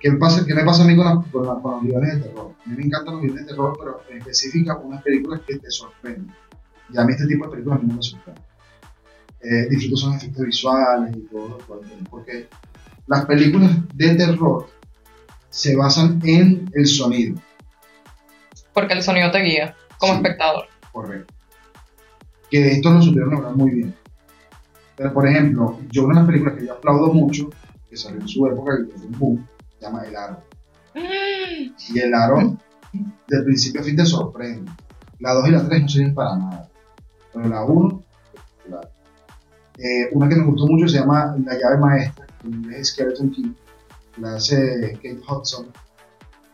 ¿Qué, pasa, ¿Qué me pasa a mí con los guiones de terror? A mí me encantan los guiones de terror, pero en específica unas películas que te sorprenden. Y a mí este tipo de películas no me sorprenden. Eh, disfruto son efectos visuales y todo, porque las películas de terror se basan en el sonido. Porque el sonido te guía como Sí. espectador. Correcto. Que esto lo supieron lograr muy bien. Pero, por ejemplo, yo una de las películas que yo aplaudo mucho, que salió en su época, que fue un boom, se llama El Aro. Y El Aro, de principio a fin, te sorprende. La 2 y la 3 no sirven para nada. Pero la 1, espectacular. Eh, una que me gustó mucho se llama La llave maestra, en inglés es Skeleton Key. La hace Kate Hudson.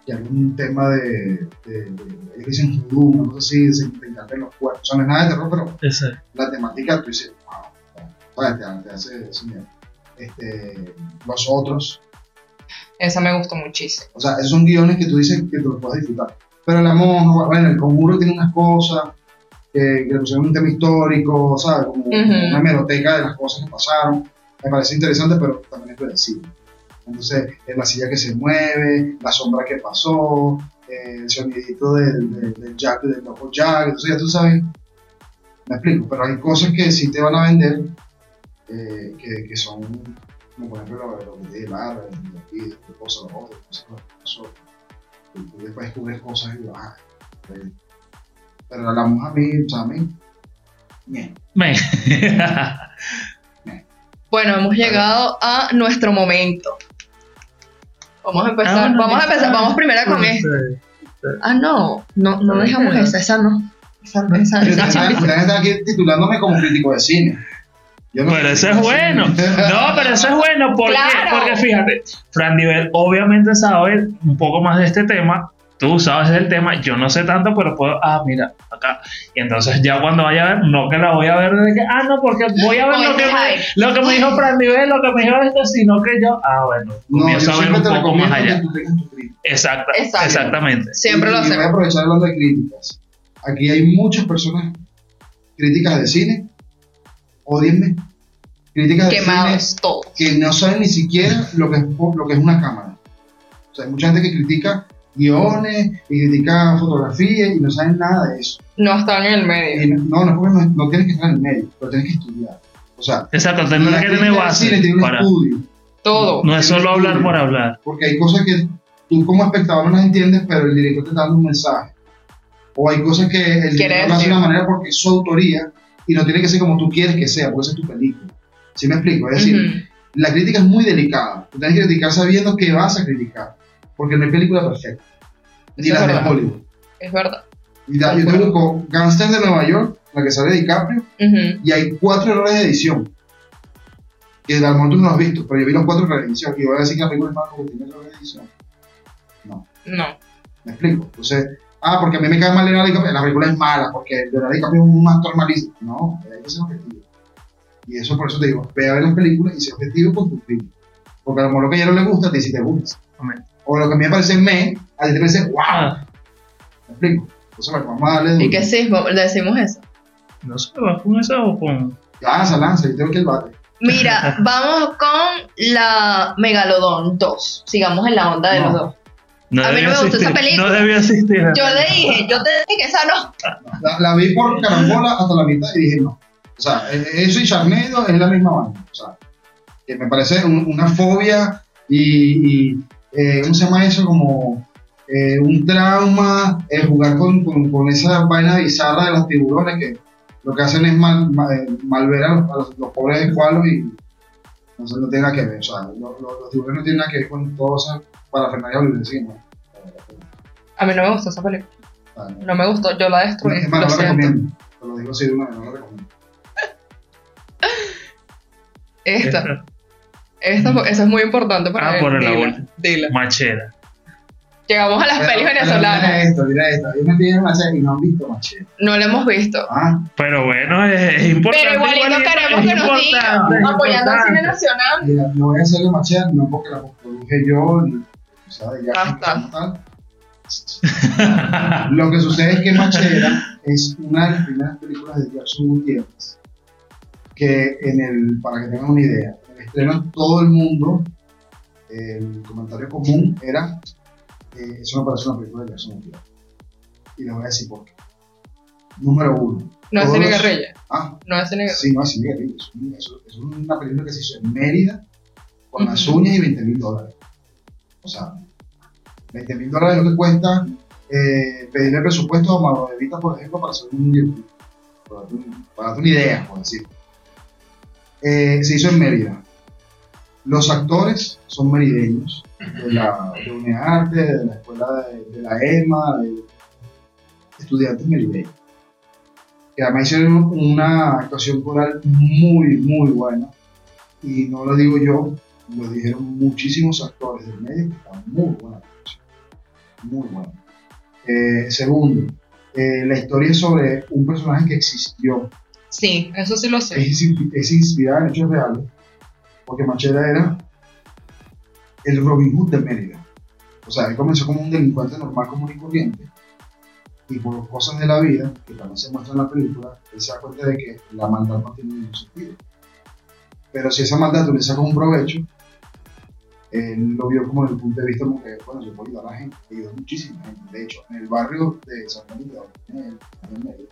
Y hay un tema de, de, de dicen voodoo, una cosa así, se intentan los cuerpos. O sea, no es nada de terror, pero Ese. la temática, tú dices, wow, te, te hace miedo. Este, los otros, Esa me gustó muchísimo. o sea, esos son guiones que tú dices que tú los puedes disfrutar. Pero la monja, bueno, el conjuro tiene unas cosas que, que le pusieron un tema histórico, ¿sabes? Como Ujú. una hemeroteca de las cosas que pasaron. Me parece interesante, pero también es predecible. Entonces, es la silla que se mueve, la sombra que pasó, eh, el sonidito del, del, del Jack, del loco Jack, entonces ya tú sabes, me explico, pero hay cosas que sí te van a vender, eh, que, que son, como por ejemplo lo, que te dije, la el cosas, lo otro, cosas, lo otro, y tú después descubres cosas y digo, ah. Pero la monja a mí, o sea, a mí. Me. Bueno, hemos llegado a nuestro momento. Vamos a empezar. Ah, vamos a empezar. Vamos primero con esto. Ah, no. No, no dejamos esa. Esa no. Esa, esa, esa están ustedes están aquí titulándome como crítico de cine. Yo no Pero eso es bueno. No, pero eso es bueno. ¿Por qué? Claro. Porque fíjate, Fran Divel obviamente sabe un poco más de este tema. Tú sabes del tema, yo no sé tanto, pero puedo. Ah, mira, acá. Y entonces ya cuando vaya a ver, no que la voy a ver desde que. Ah, no, porque voy a ver lo que, me, lo que me dijo lo que me dijo esto, sino que yo. Ah, bueno, No, comienzo a ver un te poco más allá. Exacta, Exacto. exactamente. Siempre Y- lo y Voy a hacemos. aprovechar hablando de críticas. Aquí hay muchas personas críticas de cine, odienme, críticas de Quemados cine todos. que no saben ni siquiera lo que, es, lo que es una cámara. O sea, hay mucha gente que critica guiones y critica fotografía y no saben nada de eso. No están en el medio. Y no, no, no, no tienes que estar en el medio, pero tienes que estudiar. O sea, Exacto, tendrás que tener del cine base tiene un para. estudio. Todo. No es solo hablar por hablar. Porque hay cosas que tú como espectador no las entiendes, pero el director te está dando un mensaje. O hay cosas que el director lo hace de una manera porque es su autoría y no tiene que ser como tú quieres que sea, porque esa es tu película. ¿Sí me explico? Es decir, la crítica es muy delicada. Tú tienes que criticar sabiendo que vas a criticar. Porque no hay película perfecta. Ni las de. Hollywood. Es verdad. Y da- yo te busco Gangsters de Nueva York, la que sale DiCaprio, Ujú. y hay cuatro errores de edición. Que a lo mejor tú no has visto, pero yo vi los cuatro errores de edición. Y voy a decir que la película es mala porque tiene errores de edición. No. No. ¿Me explico? Entonces, ah, porque a mí me cae mal Leonardo DiCaprio, la película es mala, porque Leonardo DiCaprio es un actor malísimo. No, hay que ser objetivo. Y eso por eso te digo, ve a ver las películas y sé objetivo con tu crítica. Porque a lo mejor lo que a ella no le gusta, a ti sí te gusta. Amén. O lo que a mí me parece me, a ti te parece wow. Ah, ¿Me explico? Entonces, bueno, vamos a darle. ¿Y qué sí? Decimos eso. no sé, ¿vas con eso o con.? Lanza, lanza, yo tengo que el bate. Mira, vamos con la Megalodon 2. Sigamos en la onda de No. los dos. No A mí no me gustó esa asistir, película. No debía asistir. Yo le dije, yo te dije que esa no. La, la vi por carambola hasta la mitad y dije no. O sea, eh, eso y Charnado es la misma banda. O sea, que me parece un- una fobia y, y, eh, ¿cómo se llama eso? Como eh, un trauma, el jugar con, con, con esa vaina bizarra de los tiburones que lo que hacen es mal, mal, eh, malver a los, a los- los pobres escualos y no, sé, no tiene nada que ver. O sea, lo- lo- los tiburones no tienen nada que ver con todo eso para Fernández Oliver. No. A mí no me gustó esa película. Ah, no. No me gustó, yo la destruí. Es más, lo no la recomiendo. Te lo digo así de una vez, no la recomiendo. Esta. Esta, porque eso es muy importante para Ah, por el Dila, abuelo. dila. Machera. Llegamos a las Pero- pelis venezolanas. Mira esto, mira esto. Ellos me tienen Machete y no han visto Machete. No la hemos visto. Ah, Pero bueno, es, es importante. Pero igualito igualito, queremos que nos digan. Apoyando al cine nacional. mira, no voy a hacerle Machete, no porque la produje yo, ni, o sea, ya tal. Lo que sucede es que Machera es una de las primeras películas de Jackson Gutiérrez que en el, para que tengan una idea, estreno en todo el mundo, el comentario común era eh, eso me parece una película de Jackson. Y les voy a decir por qué. Número uno. No es cine guerrilla. Ah, No es cine guerrilla. Sí, no. Es, un- eso- es una película que se hizo en Mérida con las uñas y 20 mil dólares. O sea, 20 mil dólares es lo que cuesta eh, pedirle presupuesto a Mauro de Vita, por ejemplo, para hacer un YouTube. Para darte una idea, por decir. Eh, se hizo en Mérida. Los actores son merideños, de la de UNEARTE, de la escuela de, de la EMA, de estudiantes merideños. Que además hicieron una actuación coral muy, muy buena. Y no lo digo yo, lo dijeron muchísimos actores del medio que estaban muy buena actuación. Muy buena. Eh, segundo, eh, la historia es sobre un personaje que existió, Sí, eso sí lo sé. es, es inspirada en hechos reales, porque Machera era el Robin Hood de Mérida. O sea, él comenzó como un delincuente normal, común y corriente, y por cosas de la vida, que también se muestra en la película, él se da cuenta de que la maldad no tiene ningún sentido. Pero si esa maldad tú le sacas un provecho, él lo vio como desde el punto de vista como que, bueno, yo puedo ayudar a la gente, ayudó muchísima gente. De hecho, en el barrio de San Miguel, en el, en el medio,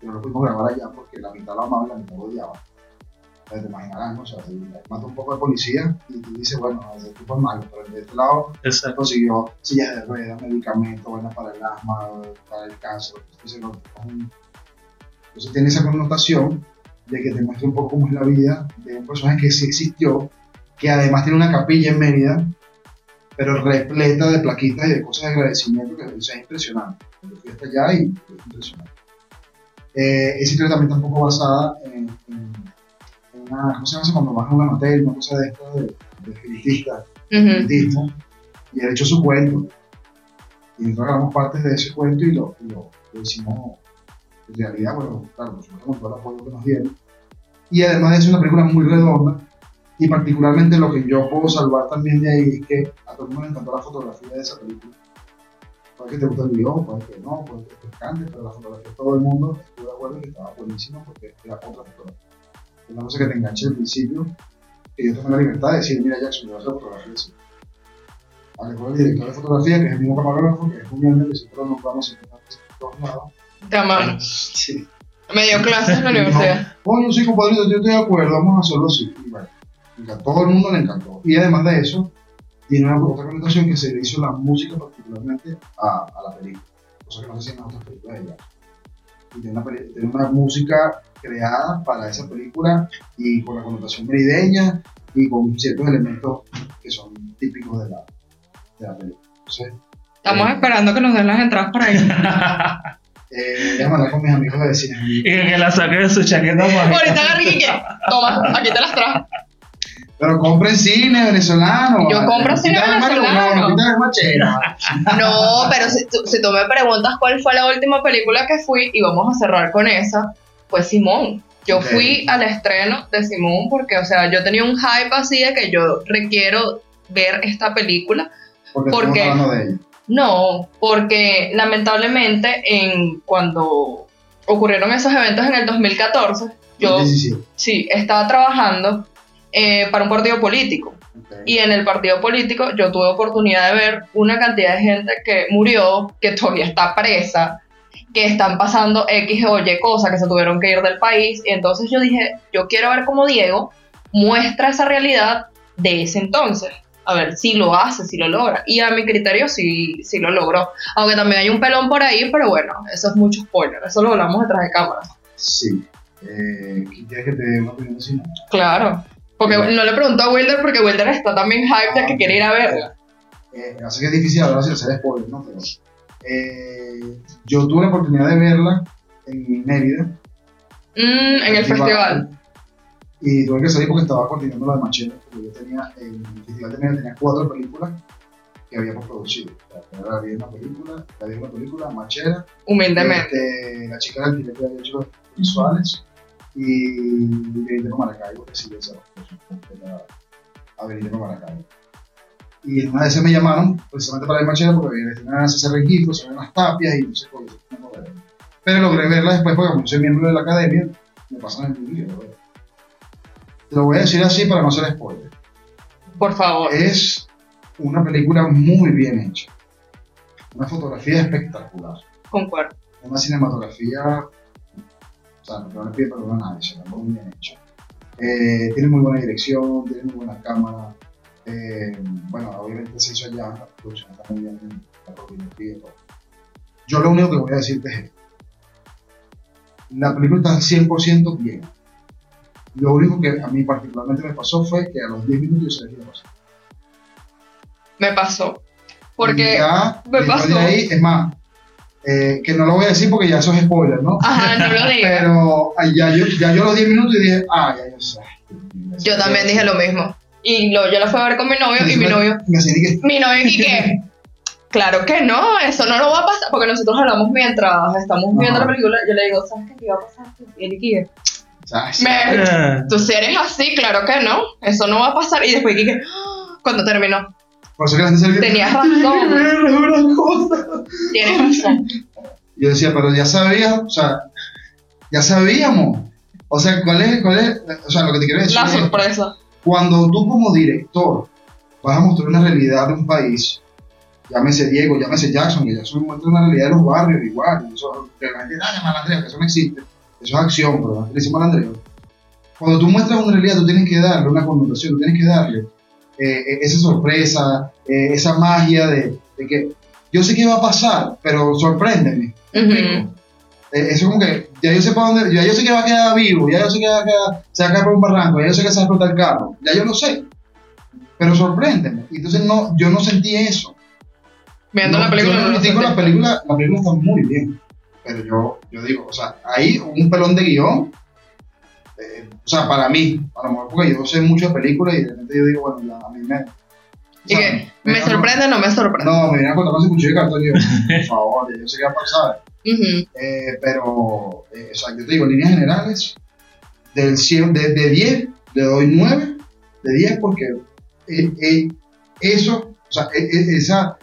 pero no pudimos grabar allá porque la mitad lo amaba y la mitad lo odiaba. Te imaginarás, ¿no? O sea, mata un poco de policía y tú dices, bueno, ese tipo es malo, pero de este lado Exacto. consiguió sillas de ruedas, medicamentos, buenas para el asma, para el cáncer. Entonces, es entonces tiene esa connotación de que te muestra un poco cómo es la vida de un personaje que sí existió, que además tiene una capilla en Mérida, pero repleta de plaquitas y de cosas de agradecimiento que o sea, es impresionante. Yo fui hasta allá y es impresionante. Eh, esa historia también está un poco basada en una, ¿cómo se llama eso? Cuando vas a una materia, una cosa de esta de, de espiritista, Ujú. espiritismo, y él hecho su cuento. Y nosotros agarramos partes de ese cuento y lo, y lo, lo hicimos en realidad, bueno, claro, por supuesto, con todo el apoyo que nos dieron. Y además es una película muy redonda, y particularmente lo que yo puedo salvar también de ahí es que a todo el mundo le encantó la fotografía de esa película. Puede que te guste el video, puede que no, puede que te encante, pero la fotografía todo el mundo estuvo de acuerdo que estaba buenísima porque era otra fotografía. Una cosa que te enganche al principio, que yo tomé la libertad de decir, mira Jackson, yo voy a hacer fotografía así. Hablé con el director de fotografía, que es el mismo camarógrafo, que es un miembro que siempre lo nombramos siempre en todos lados. Amamos. Sí. Me dio clases en la universidad. Oye, sí, compadrito, yo estoy de acuerdo, vamos a hacerlo así. Y bueno, a todo el mundo le encantó. Y además de eso, tiene una otra connotación que se le hizo la música particularmente a, a la película, cosa que no se hacía en otras películas de ella. Y tiene una, tiene una música creada para esa película y con la connotación merideña y con ciertos elementos que son típicos de la, de la película. Entonces, Estamos eh, esperando que nos den las entradas para ir. eh, voy a mandar con mis amigos de cine. Y que la saque de su chaqueta mágica. Ahorita agarré que, toma, aquí te las trajo. Pero compren cine venezolano. Yo compro cine venezolano. no, pero si si tú me preguntas cuál fue la última película que fui, y vamos a cerrar con esa, fue Simón. Yo fui al estreno de Simón porque, o sea, yo tenía un hype así de que yo requiero ver esta película. Porque ¿Por estamos qué? hablando de ella. No, porque lamentablemente en cuando ocurrieron esos eventos en el 2014, yo 17. sí estaba trabajando eh, para un partido político. Y en el partido político yo tuve oportunidad de ver una cantidad de gente que murió, que todavía está presa, que están pasando X o Y cosas, que se tuvieron que ir del país. Y entonces yo dije, yo quiero ver cómo Diego muestra esa realidad de ese entonces. A ver si lo hace, si lo logra. Y a mi criterio sí, sí lo logró. Aunque también hay un pelón por ahí, pero bueno, eso es mucho spoiler. Eso lo hablamos detrás de cámara. Sí. Eh, ¿Quieres que te dé una opinión cine? Claro. Porque no le pregunto a Wilder porque Wilder está también hyped de que quiere ir a verla. Eh, así que es difícil hablar sin hacer spoiler, ¿no? Pero eh, yo tuve la oportunidad de verla en Mérida. Mm, en el festival. Y tuve que salir porque estaba coordinando la de Machete, porque yo tenía, en el festival de Mérida tenía cuatro películas que habíamos producido. Primero había una película, la había una película, Machera, Humildemente. Este, la chica del que había hecho los visuales y Benito Maracaibo, que sí, esa era Avenida Maracaibo. Y en una esas me llamaron precisamente para el machete porque tenían César Rengifo, se ven las tapias y no sé cómo. no. Pero logré verla después porque como soy miembro de la academia, me pasan el vídeo. Te lo voy a decir así para no hacer spoiler. Por favor. Es una película muy bien hecha. Una fotografía espectacular Concuerdo. una cinematografía, o sea, no le pido perdón a nadie, se muy bien hecho. Eh, tiene muy buena dirección, tiene muy buena cámara, Eh, bueno, obviamente se hizo allá, la producción está muy bien, la y todo. Yo lo único que voy a decirte es esto. La película está 100% bien. Lo único que a mí particularmente me pasó fue que a los 10 minutos yo sabía a pasar. Me pasó. Porque, ya, me después de pasó. ahí, es más, eh, que no lo voy a decir porque ya eso es spoiler, ¿no? ajá, no lo digas. Pero ya yo, ya yo los 10 minutos y dije, ah, ya yo sé. Yo también dije lo mismo. Y lo, yo la fui a ver con mi novio y mi novio, mi novio y que, claro que no, eso no lo va a pasar, porque nosotros hablamos mientras estamos viendo la película, yo le digo, ¿sabes qué iba a pasar? Y Eh, tú si eres así, claro que no, eso no va a pasar. Y después que, ¡ah! cuando terminó, Por eso que la gente se olvida. tenías razón, tienes razón. Yo decía, pero ya sabías, o sea, ya sabíamos. O sea, ¿cuál es, cuál es, o sea, lo que te quiero decir La es, sorpresa. Cuando tú como director vas a mostrar una realidad de un país, llámese Diego, llámese Jackson, que Jackson muestra una realidad de los barrios igual, eso, que la gente, ah, malandreo, que eso no existe, eso es acción, pero la gente dice malandreo. Cuando tú muestras una realidad, tú tienes que darle una connotación, tú tienes que darle eh, eh, esa sorpresa, eh, esa magia de, de que yo sé qué va a pasar, pero sorpréndeme. Eh, eso como que ya yo sé para dónde, ya yo sé que va a quedar vivo, ya yo sé que va a quedar, se va a caer por un barranco, ya yo sé que se va a explotar el carro, ya yo lo sé. Pero sorpréndeme. Entonces no, yo no sentí eso. Viendo No, la película, yo no critico la película, la película está muy bien. Pero yo, yo digo, o sea, hay un pelón de guion. eh, o sea, para mí, a lo mejor porque yo sé mucho de películas y de repente yo digo, bueno, ya, a mí me. Y que, ¿me sorprende o no me sorprende? No, me viene a contar con ese cuchillo de cartón yo, por favor, yo sé qué va a pasar. Ujú. Eh, pero, eh, o sea, yo te digo, en líneas generales, del 100, de, de 10, le doy 9 de 10 porque eh, eh, eso, o sea, eh, eh, esa,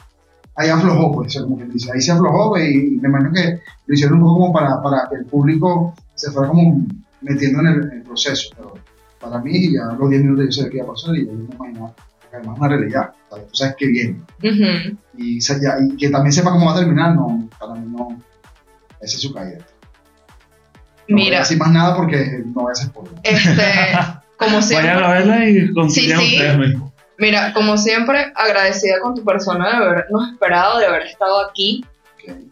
ahí aflojó, pues, o sea, como que dice, ahí se aflojó y, me imagino que lo hicieron un poco como para, para que el público se fuera como metiendo en el, en el proceso, pero para mí ya los 10 minutos yo sabía qué iba a pasar y yo me imaginaba, además es una realidad, ¿sabes? tú sabes que viene Ujú. y, se- ya- y que también sepa cómo va a terminar, no, para mí no, esa es su caída. No Mira, decir más nada porque no voy a hacer spoiler. este, como siempre, Vayan a verla y concluyan Sí, sí. ustedes mismos. mira, como siempre, agradecida con tu persona de habernos esperado, de haber estado aquí.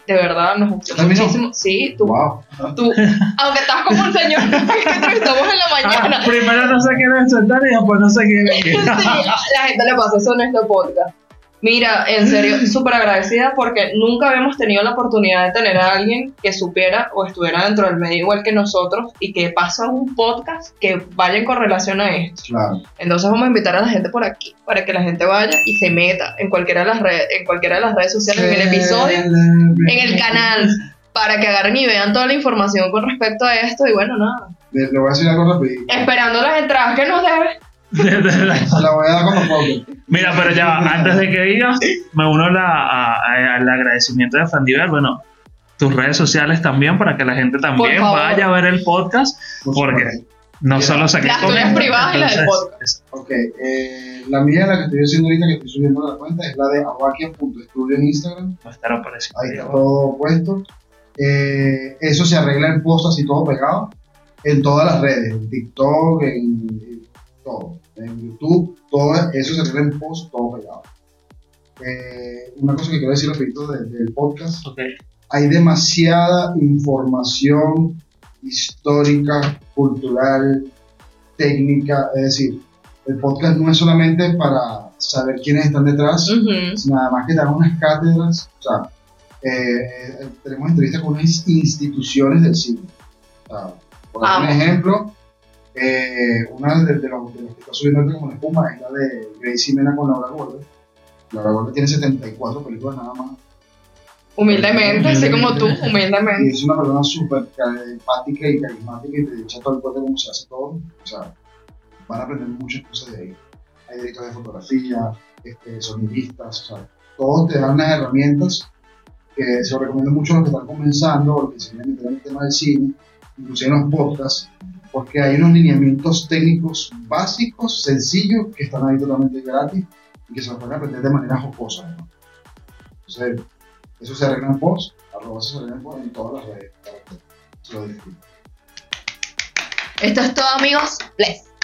De verdad, nos gustó muchísimo. Sí, tú, Wow. tú, aunque estás como un señor que entrevistamos en la mañana. Ah, primero no se quieren sentar y después no se quieren Sí, la gente le pasa eso en este podcast. Mira, en serio, súper agradecida porque nunca habíamos tenido la oportunidad de tener a alguien que supiera o estuviera dentro del medio igual que nosotros y que pasa un podcast que vaya en correlación a esto. Claro. Entonces vamos a invitar a la gente por aquí para que la gente vaya y se meta en cualquiera de las redes, en cualquiera de las redes sociales, en el episodio, en el canal, para que agarren y vean toda la información con respecto a esto y bueno, nada. Le, le voy a decir algo rapidito. Esperando las entradas que nos debe. Desde la- voy a dar con los podcasts. Mira, pero ya, va, antes de que digas, me uno la- a- a- al agradecimiento de Fandiver. Bueno, tus redes sociales también para que la gente también vaya a ver el podcast, Por porque no Mira, solo saqué Las tuyas privadas y la del podcast. Ok, eh, la mía, la que estoy haciendo ahorita, que estoy subiendo a la cuenta, es la de awakia.studio en Instagram. Va a estar apareciendo Ahí está todo puesto. Eh, eso se arregla en post así todo pegado. En todas las redes, en TikTok, en, en todo. En YouTube, todo eso se en post todo pegado. Eh, una cosa que quiero decir rapidito de- del podcast. Ok. Hay demasiada información histórica, cultural, técnica. Es decir, el podcast no es solamente para saber quiénes están detrás, Ujú. sino además que te unas cátedras, o sea, eh, tenemos entrevistas con unas instituciones del cine. O sea, por ejemplo, eh, una de, de los, de los que está subiendo como la espuma es la de Gracie Mena con Laura Gorda. Laura Gorda tiene 74 películas nada más. Humildemente, así como tú, Y humildemente. es una persona súper ca- empática y carismática y te echa todo el cuento de cómo se hace todo. O sea, van a aprender muchas cosas de ahí. Hay directores de fotografía, este, sonidistas, o sea, todos te dan unas herramientas que se lo recomiendo mucho a los que están comenzando o los que se quieren meter en el tema del cine, inclusive en los podcasts, porque hay unos lineamientos técnicos básicos, sencillos, que están ahí totalmente gratis y que se los pueden aprender de manera jocosa. ¿no? Entonces, eso se arregla en post, arroba se arregla en post en todas las redes. Esto es todo, amigos. Bless.